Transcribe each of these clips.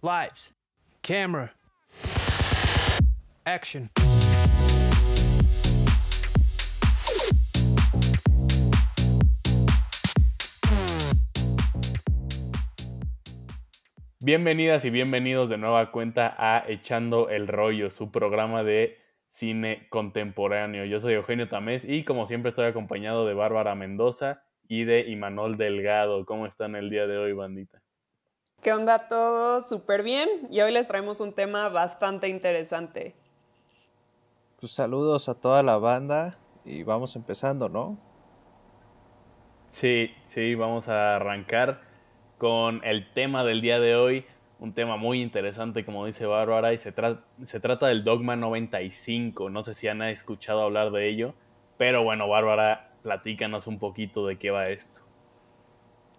Lights, camera, action. Bienvenidas y bienvenidos de nueva cuenta a Echando el Rollo, su programa de cine contemporáneo. Yo soy Eugenio Tamés y como siempre estoy acompañado de Bárbara Mendoza y de Imanol Delgado. ¿Cómo están el día de hoy, bandita? ¿Qué onda todos? Súper bien. Y hoy les traemos un tema bastante interesante. Pues saludos a toda la banda y vamos empezando, ¿no? Sí, sí, vamos a arrancar con el tema del día de hoy. Un tema muy interesante, como dice Bárbara, y se, se trata del Dogma 95. No sé si han escuchado hablar de ello, pero bueno, Bárbara, platícanos un poquito de qué va esto.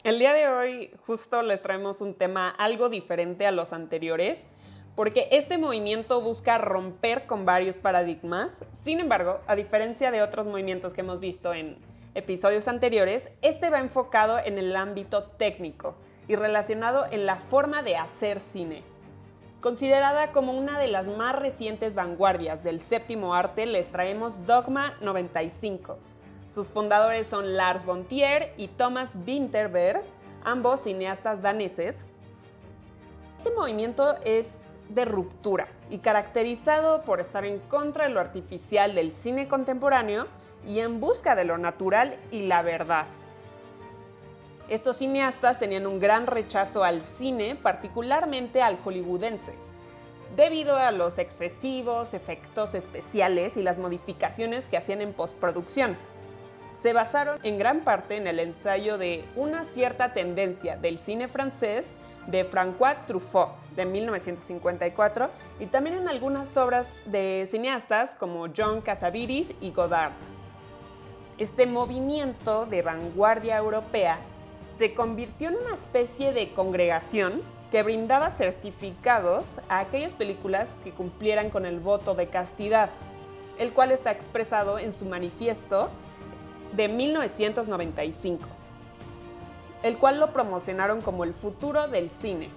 El día de hoy justo les traemos un tema algo diferente a los anteriores, porque este movimiento busca romper con varios paradigmas. Sin embargo, a diferencia de otros movimientos que hemos visto en episodios anteriores, este va enfocado en el ámbito técnico y relacionado en la forma de hacer cine. Considerada como una de las más recientes vanguardias del séptimo arte, les traemos Dogma 95 sus fundadores son Lars von Trier y Thomas Winterberg, ambos cineastas daneses. Este movimiento es de ruptura y caracterizado por estar en contra de lo artificial del cine contemporáneo y en busca de lo natural y la verdad. Estos cineastas tenían un gran rechazo al cine, particularmente al hollywoodense, debido a los excesivos efectos especiales y las modificaciones que hacían en postproducción se basaron en gran parte en el ensayo de una cierta tendencia del cine francés de François Truffaut de 1954 y también en algunas obras de cineastas como John Cassavetes y Godard. Este movimiento de vanguardia europea se convirtió en una especie de congregación que brindaba certificados a aquellas películas que cumplieran con el voto de castidad, el cual está expresado en su manifiesto de 1995, el cual lo promocionaron como el futuro del cine.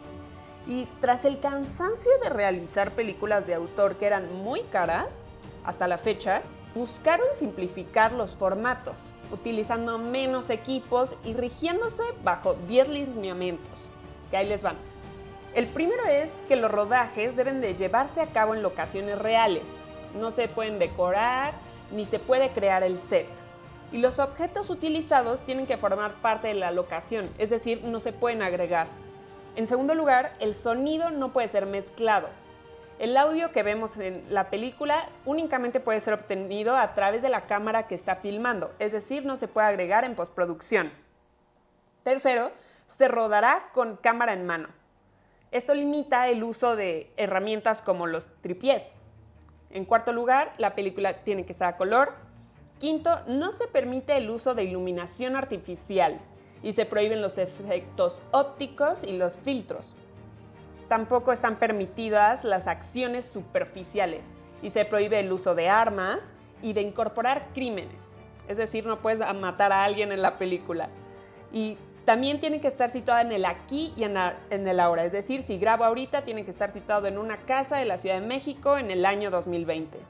Y tras el cansancio de realizar películas de autor que eran muy caras, hasta la fecha, buscaron simplificar los formatos, utilizando menos equipos y rigiéndose bajo 10 lineamientos, que ahí les van. El primero es que los rodajes deben de llevarse a cabo en locaciones reales. No se pueden decorar ni se puede crear el set y los objetos utilizados tienen que formar parte de la locación, es decir, no se pueden agregar. En segundo lugar, el sonido no puede ser mezclado. El audio que vemos en la película únicamente puede ser obtenido a través de la cámara que está filmando, es decir, no se puede agregar en postproducción. Tercero, se rodará con cámara en mano. Esto limita el uso de herramientas como los tripiés. En cuarto lugar, la película tiene que ser a color, Quinto, no se permite el uso de iluminación artificial y se prohíben los efectos ópticos y los filtros. Tampoco están permitidas las acciones superficiales y se prohíbe el uso de armas y de incorporar crímenes. Es decir, no puedes matar a alguien en la película. Y también tiene que estar situada en el aquí y en, el ahora. Es decir, si grabo ahorita, tiene que estar situado en una casa de la Ciudad de México en el año 2020.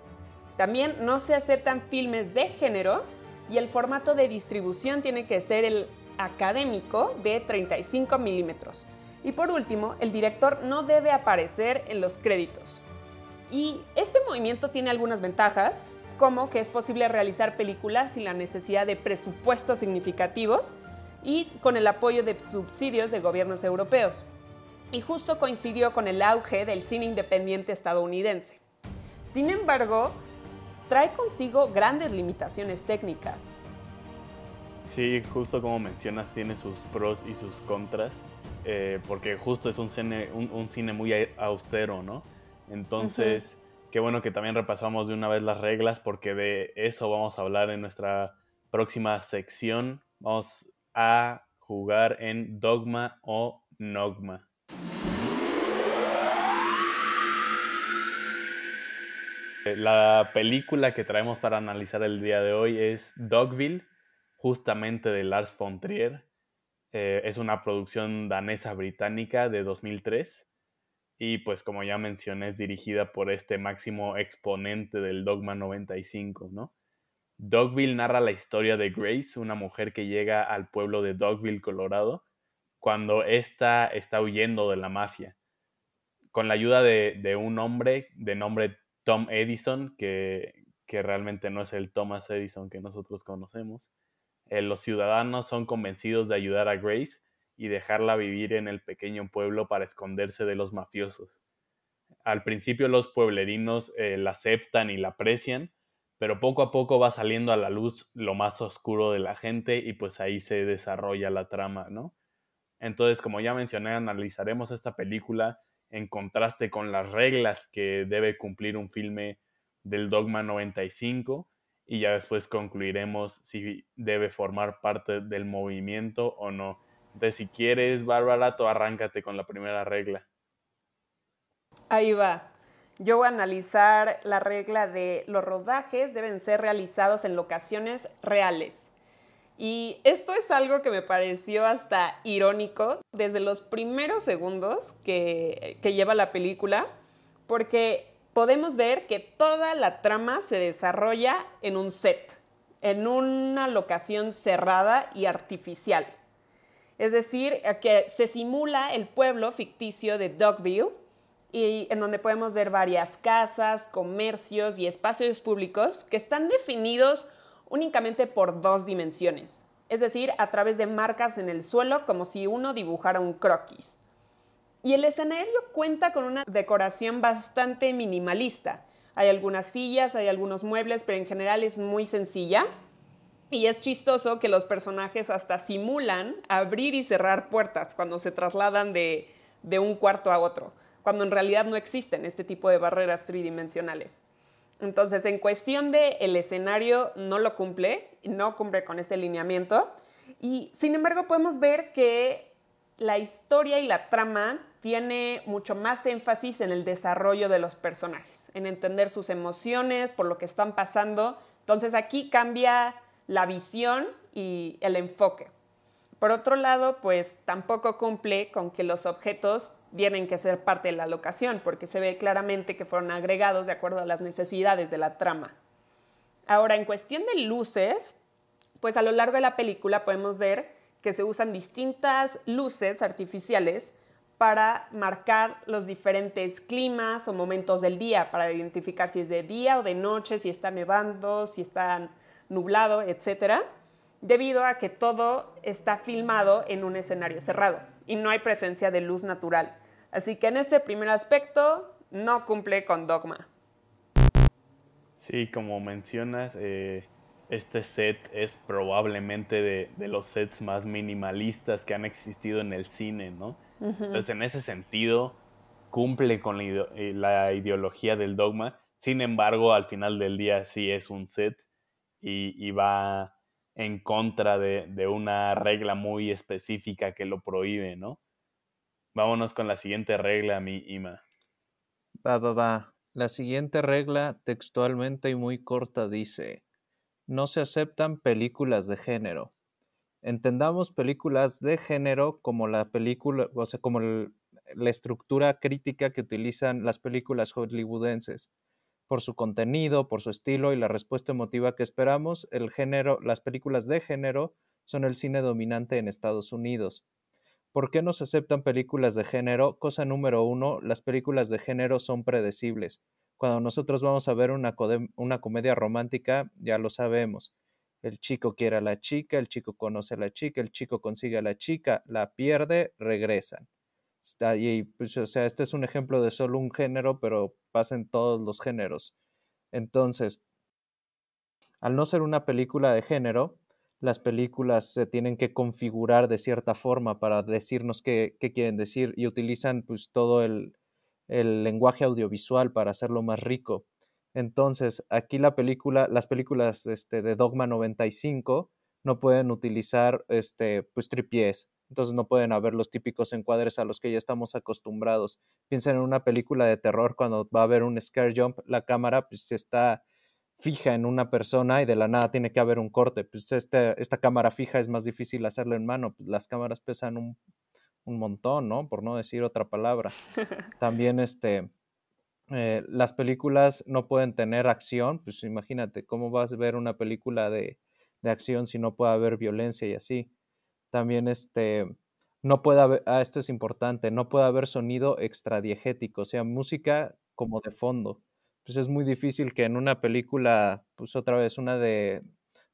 También no se aceptan filmes de género y el formato de distribución tiene que ser el académico de 35 milímetros. Y por último, el director no debe aparecer en los créditos. Y este movimiento tiene algunas ventajas, como que es posible realizar películas sin la necesidad de presupuestos significativos y con el apoyo de subsidios de gobiernos europeos. Y justo coincidió con el auge del cine independiente estadounidense. Sin embargo, trae consigo grandes limitaciones técnicas. Sí, justo como mencionas, tiene sus pros y sus contras, eh, porque justo es un cine, un, cine muy austero, ¿no? Entonces, qué bueno que también repasamos de una vez las reglas, porque de eso vamos a hablar en nuestra próxima sección. Vamos a jugar en Dogma o Nogma. La película que traemos para analizar el día de hoy es Dogville, justamente de Lars von Trier. Eh, es una producción danesa-británica de 2003. y pues como ya mencioné es dirigida por este máximo exponente del Dogma 95, ¿no? Dogville narra la historia de Grace, una mujer que llega al pueblo de Dogville, Colorado, cuando ésta está huyendo de la mafia. Con la ayuda de, un hombre de nombre Tom Edison, que, que, realmente no es el Thomas Edison que nosotros conocemos, eh, los ciudadanos son convencidos de ayudar a Grace y dejarla vivir en el pequeño pueblo para esconderse de los mafiosos. Al principio los pueblerinos eh, la aceptan y la aprecian, pero poco a poco va saliendo a la luz lo más oscuro de la gente y pues ahí se desarrolla la trama, ¿no? Entonces, como ya mencioné, analizaremos esta película en contraste con las reglas que debe cumplir un filme del Dogma 95 y ya después concluiremos si debe formar parte del movimiento o no. Entonces, si quieres, Bárbara, tú arráncate con la primera regla. Ahí va. Yo voy a analizar la regla de los rodajes deben ser realizados en locaciones reales. Y esto es algo que me pareció hasta irónico desde los primeros segundos que, lleva la película, porque podemos ver que toda la trama se desarrolla en un set, en una locación cerrada y artificial. Es decir, que se simula el pueblo ficticio de Dogville y en donde podemos ver varias casas, comercios y espacios públicos que están definidos únicamente por dos dimensiones, es decir, a través de marcas en el suelo como si uno dibujara un croquis. Y el escenario cuenta con una decoración bastante minimalista. Hay algunas sillas, hay algunos muebles, pero en general es muy sencilla. Y es chistoso que los personajes hasta simulan abrir y cerrar puertas cuando se trasladan de, de un cuarto a otro cuando en realidad no existen este tipo de barreras tridimensionales. Entonces, en cuestión de el escenario no lo cumple, no cumple con este lineamiento y sin embargo podemos ver que la historia y la trama tiene mucho más énfasis en el desarrollo de los personajes, en entender sus emociones, por lo que están pasando. Entonces aquí cambia la visión y el enfoque. Por otro lado, pues tampoco cumple con que los objetos tienen que ser parte de la locación, porque se ve claramente que fueron agregados de acuerdo a las necesidades de la trama. Ahora, en cuestión de luces, pues a lo largo de la película podemos ver que se usan distintas luces artificiales para marcar los diferentes climas o momentos del día, para identificar si es de día o de noche, si está nevando, si está nublado, etc. Debido a que todo está filmado en un escenario cerrado y no hay presencia de luz natural. Así que en este primer aspecto no cumple con dogma. Sí, como mencionas, eh, este set es probablemente de, los sets más minimalistas que han existido en el cine, ¿no? Entonces, en ese sentido, cumple con la, eh, ideología del dogma. Sin embargo, al final del día sí es un set y, va en contra de, de, una regla muy específica que lo prohíbe, ¿no? Vámonos con la siguiente regla, mi Ima. Va, va, va. La siguiente regla, textualmente y muy corta, dice: No se aceptan películas de género. Entendamos películas de género como la película, o sea, como la estructura crítica que utilizan las películas hollywoodenses. Por su contenido, por su estilo y la respuesta emotiva que esperamos, el género, las películas de género son el cine dominante en Estados Unidos. ¿Por qué no se aceptan películas de género? Cosa número uno, las películas de género son predecibles. Cuando nosotros vamos a ver una, una comedia romántica, ya lo sabemos. El chico quiere a la chica, el chico conoce a la chica, el chico consigue a la chica, la pierde, regresan. Y pues, o sea, este es un ejemplo de solo un género, pero pasa en todos los géneros. Entonces, al no ser una película de género, las películas se tienen que configurar de cierta forma para decirnos qué, quieren decir y utilizan pues todo el, lenguaje audiovisual para hacerlo más rico. Entonces, aquí la película, las películas este, de Dogma 95 no pueden utilizar este, pues tripiés, entonces no pueden haber los típicos encuadres a los que ya estamos acostumbrados. Piensen en una película de terror cuando va a haber un scare jump, la cámara pues está fija en una persona y de la nada tiene que haber un corte. Pues este, esta cámara fija es más difícil hacerlo en mano. Pues las cámaras pesan un, un montón, ¿no? Por no decir otra palabra. También este, eh, las películas no pueden tener acción, pues imagínate, ¿cómo vas a ver una película de, de acción si no puede haber violencia y así? También este, no puede haber, ah, esto es importante, no puede haber sonido extradiegético, o sea, música como de fondo. Pues es muy difícil que en una película, pues otra vez una de,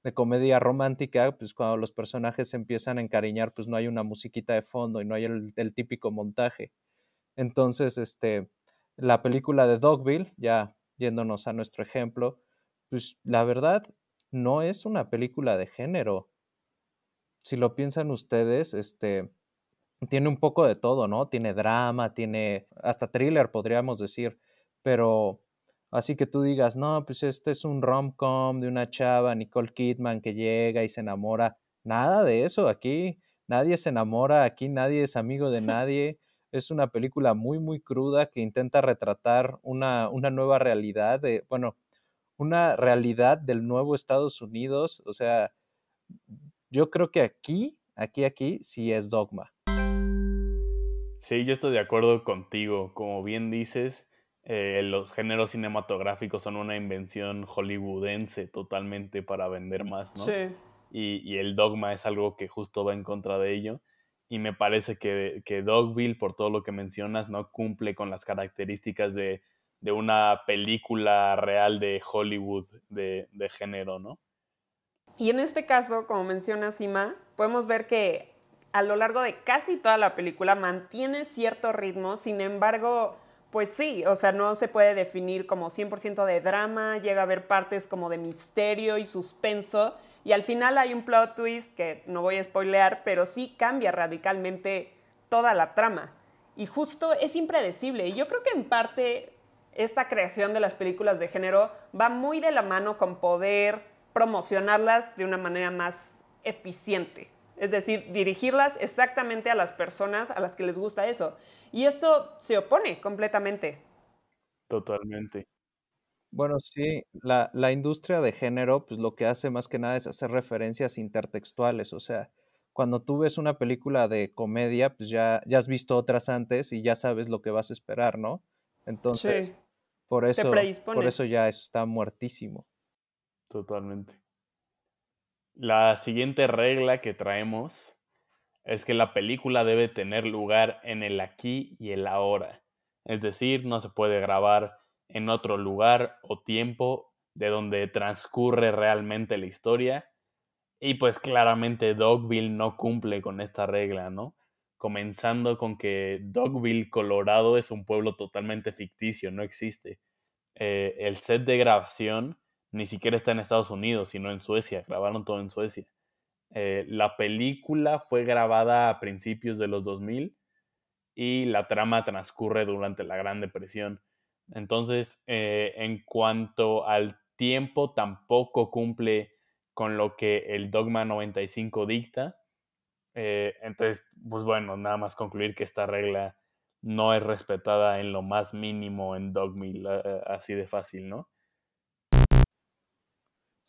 de comedia romántica, pues cuando los personajes se empiezan a encariñar, pues no hay una musiquita de fondo y no hay el, típico montaje. Entonces, este, la película de Dogville, ya yéndonos a nuestro ejemplo, pues la verdad no es una película de género. Si lo piensan ustedes, este, tiene un poco de todo, ¿no? Tiene drama, tiene hasta thriller, podríamos decir, pero así que tú digas, no, pues este es un rom-com de una chava, Nicole Kidman, que llega y se enamora. Nada de eso, aquí nadie se enamora, aquí nadie es amigo de nadie. Es una película muy, muy cruda que intenta retratar una, una nueva realidad, de, bueno, una realidad del nuevo Estados Unidos. O sea, yo creo que aquí, aquí, aquí sí es dogma. Sí, yo estoy de acuerdo contigo. Como bien dices, eh, los géneros cinematográficos son una invención hollywoodense totalmente para vender más, ¿no? Sí. Y, y, el dogma es algo que justo va en contra de ello. Y me parece que, que Dogville, por todo lo que mencionas, no cumple con las características de, de una película real de Hollywood de, de género, ¿no? Y en este caso, como menciona Sima, podemos ver que a lo largo de casi toda la película mantiene cierto ritmo, sin embargo, pues sí, o sea, no se puede definir como 100% de drama, llega a haber partes como de misterio y suspenso, y al final hay un plot twist que no voy a spoilear, pero sí cambia radicalmente toda la trama. Y justo es impredecible, y yo creo que en parte esta creación de las películas de género va muy de la mano con poder promocionarlas de una manera más eficiente. Es decir, dirigirlas exactamente a las personas a las que les gusta eso. Y esto se opone completamente. Totalmente. Bueno, sí, la, la, industria de género, pues lo que hace más que nada es hacer referencias intertextuales. O sea, cuando tú ves una película de comedia, pues ya, ya has visto otras antes y ya sabes lo que vas a esperar, ¿no? Entonces, sí. por, eso, por eso ya eso está muertísimo. Totalmente. La siguiente regla que traemos es que la película debe tener lugar en el aquí y el ahora. Es decir, no se puede grabar en otro lugar o tiempo de donde transcurre realmente la historia. Y pues claramente Dogville no cumple con esta regla, ¿no? Comenzando con que Dogville, Colorado, es un pueblo totalmente ficticio, no existe. Eh, el set de grabación ni siquiera está en Estados Unidos, sino en Suecia. Grabaron todo en Suecia. Eh, la película fue grabada a principios de los 2000 y la trama transcurre durante la Gran Depresión. Entonces, eh, en cuanto al tiempo, tampoco cumple con lo que el Dogma 95 dicta. Eh, entonces, pues bueno, nada más concluir que esta regla no es respetada en lo más mínimo en Dogmill, así de fácil, ¿no?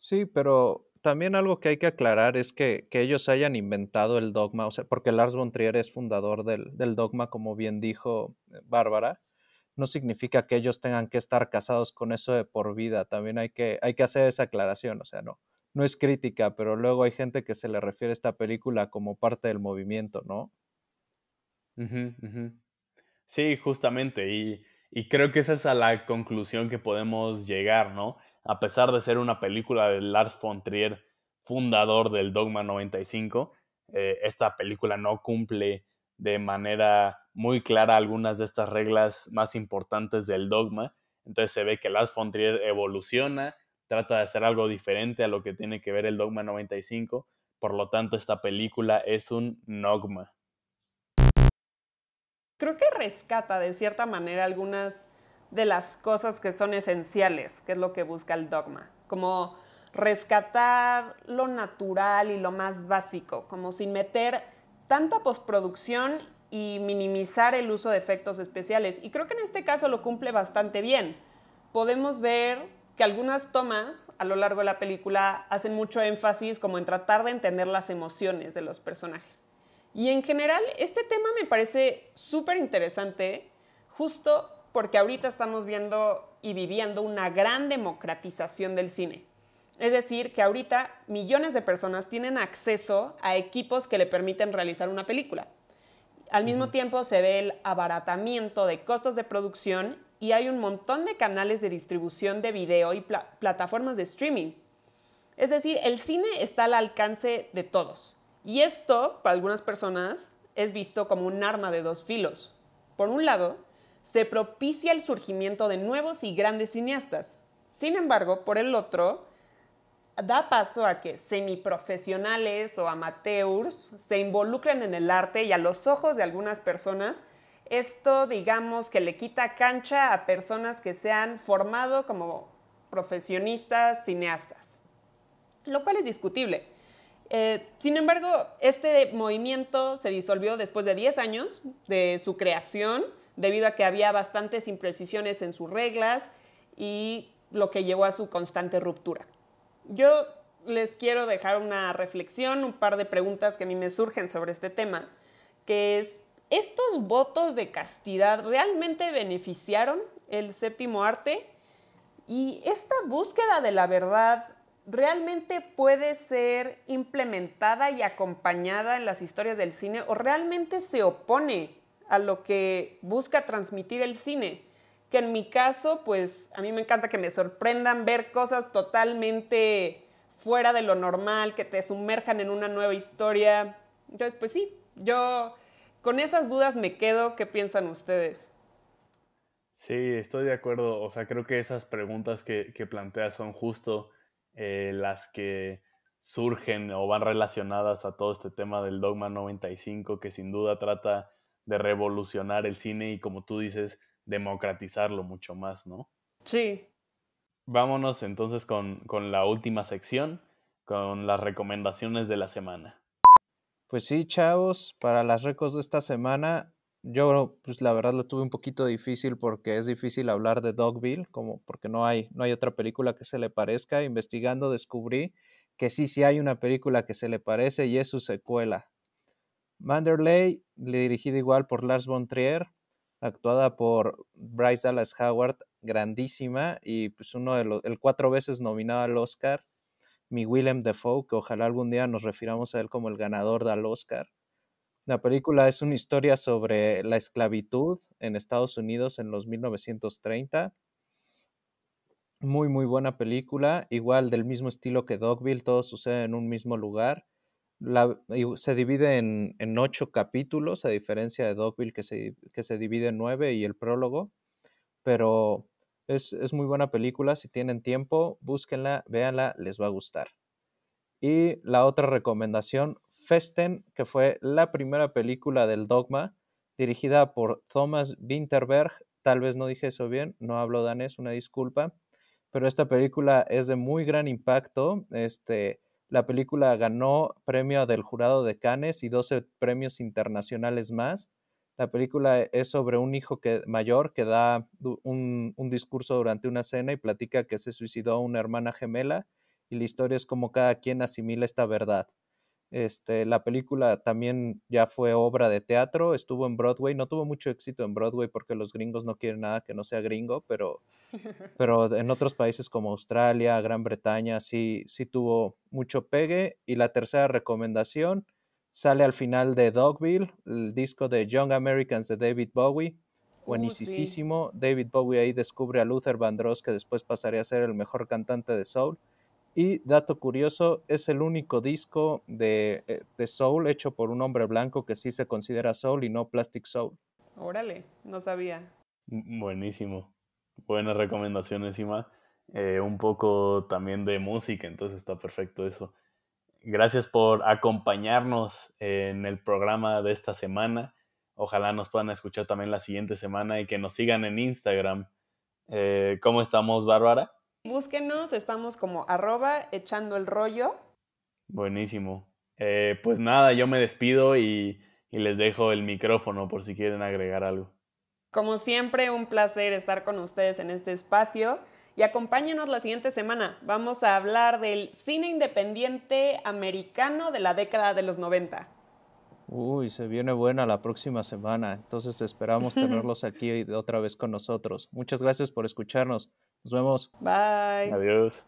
Sí, pero también algo que hay que aclarar es que, que ellos hayan inventado el dogma, o sea, porque Lars von Trier es fundador del, del dogma, como bien dijo eh, Bárbara, no significa que ellos tengan que estar casados con eso de por vida. También hay que, hay que hacer esa aclaración, o sea, no, no es crítica, pero luego hay gente que se le refiere a esta película como parte del movimiento, ¿no? Sí, justamente, y, y creo que esa es la conclusión que podemos llegar, ¿no? A pesar de ser una película de Lars von Trier, fundador del Dogma 95, eh, esta película no cumple de manera muy clara algunas de estas reglas más importantes del dogma. Entonces se ve que Lars von Trier evoluciona, trata de hacer algo diferente a lo que tiene que ver el Dogma 95. Por lo tanto, esta película es un dogma. Creo que rescata de cierta manera algunas de las cosas que son esenciales, que es lo que busca el dogma, como rescatar lo natural y lo más básico, como sin meter tanta postproducción y minimizar el uso de efectos especiales. Y creo que en este caso lo cumple bastante bien. Podemos ver que algunas tomas a lo largo de la película hacen mucho énfasis como en tratar de entender las emociones de los personajes. Y en general, este tema me parece súper interesante, justo porque ahorita estamos viendo y viviendo una gran democratización del cine. Es decir, que ahorita millones de personas tienen acceso a equipos que le permiten realizar una película. Al mismo tiempo se ve el abaratamiento de costos de producción y hay un montón de canales de distribución de video y plataformas de streaming. Es decir, el cine está al alcance de todos. Y esto, para algunas personas, es visto como un arma de dos filos. Por un lado, se propicia el surgimiento de nuevos y grandes cineastas. Sin embargo, por el otro, da paso a que semiprofesionales o amateurs se involucren en el arte y a los ojos de algunas personas, esto digamos que le quita cancha a personas que se han formado como profesionistas cineastas, lo cual es discutible. Eh, sin embargo, este movimiento se disolvió después de 10 años de su creación, debido a que había bastantes imprecisiones en sus reglas y lo que llevó a su constante ruptura. Yo les quiero dejar una reflexión, un par de preguntas que a mí me surgen sobre este tema, que es, ¿estos votos de castidad realmente beneficiaron el séptimo arte? Y esta búsqueda de la verdad realmente puede ser implementada y acompañada en las historias del cine o realmente se opone a lo que busca transmitir el cine. Que en mi caso, pues a mí me encanta que me sorprendan ver cosas totalmente fuera de lo normal, que te sumerjan en una nueva historia. Entonces, pues sí, yo con esas dudas me quedo. ¿Qué piensan ustedes? Sí, estoy de acuerdo. O sea, creo que esas preguntas que, que planteas son justo eh, las que surgen o van relacionadas a todo este tema del Dogma 95, que sin duda trata de revolucionar el cine y, como tú dices, democratizarlo mucho más, ¿no? Sí. Vámonos entonces con, con la última sección, con las recomendaciones de la semana. Pues sí, chavos, para las recos de esta semana yo, pues la verdad lo tuve un poquito difícil porque es difícil hablar de Dogville, como porque no hay, no hay otra película que se le parezca. Investigando descubrí que sí, sí hay una película que se le parece y es su secuela. Manderley, dirigida igual por Lars von Trier, actuada por Bryce Dallas Howard, grandísima, y pues uno de los, el cuatro veces nominado al Oscar, mi Willem Dafoe, que ojalá algún día nos refiramos a él como el ganador del Oscar. La película es una historia sobre la esclavitud en Estados Unidos en los 1930. Muy, muy buena película. Igual del mismo estilo que Dogville, todo sucede en un mismo lugar. Se divide en, ocho capítulos, a diferencia de Dogville que se, que se divide en nueve y el prólogo. Pero es, es muy buena película. Si tienen tiempo, búsquenla, véanla, les va a gustar. Y la otra recomendación Festen, que fue la primera película del Dogma, dirigida por Thomas Winterberg. Tal vez no dije eso bien, no hablo danés, una disculpa. Pero esta película es de muy gran impacto. Este, la película ganó premio del jurado de Cannes y 12 premios internacionales más. La película es sobre un hijo que, mayor que da un, un, discurso durante una cena y platica que se suicidó una hermana gemela y la historia es como cada quien asimila esta verdad. Este, la película también ya fue obra de teatro, estuvo en Broadway, no tuvo mucho éxito en Broadway porque los gringos no quieren nada que no sea gringo, pero, pero en otros países como Australia, Gran Bretaña, sí, sí tuvo mucho pegue. Y la tercera recomendación sale al final de Dogville, el disco de Young Americans de David Bowie. Uh, Buenísimo. David Bowie ahí descubre a Luther Vandross, que después pasaría a ser el mejor cantante de soul. Y dato curioso, es el único disco de, eh, de, soul hecho por un hombre blanco que sí se considera soul y no plastic soul. Órale, no sabía. Buenísimo. Buenas recomendaciones, Ima. Eh, un poco también de música, entonces está perfecto eso. Gracias por acompañarnos en el programa de esta semana. Ojalá nos puedan escuchar también la siguiente semana y que nos sigan en Instagram. Eh, ¿Cómo estamos, Bárbara? Búsquenos, estamos como arroba echando el rollo. Buenísimo. Eh, pues nada, yo me despido y, y les dejo el micrófono por si quieren agregar algo. Como siempre, un placer estar con ustedes en este espacio y acompáñenos la siguiente semana. Vamos a hablar del cine independiente americano de la década de los 90. Uy, se viene buena la próxima semana, entonces esperamos tenerlos aquí otra vez con nosotros. Muchas gracias por escucharnos. Nos vemos. Bye. Adiós.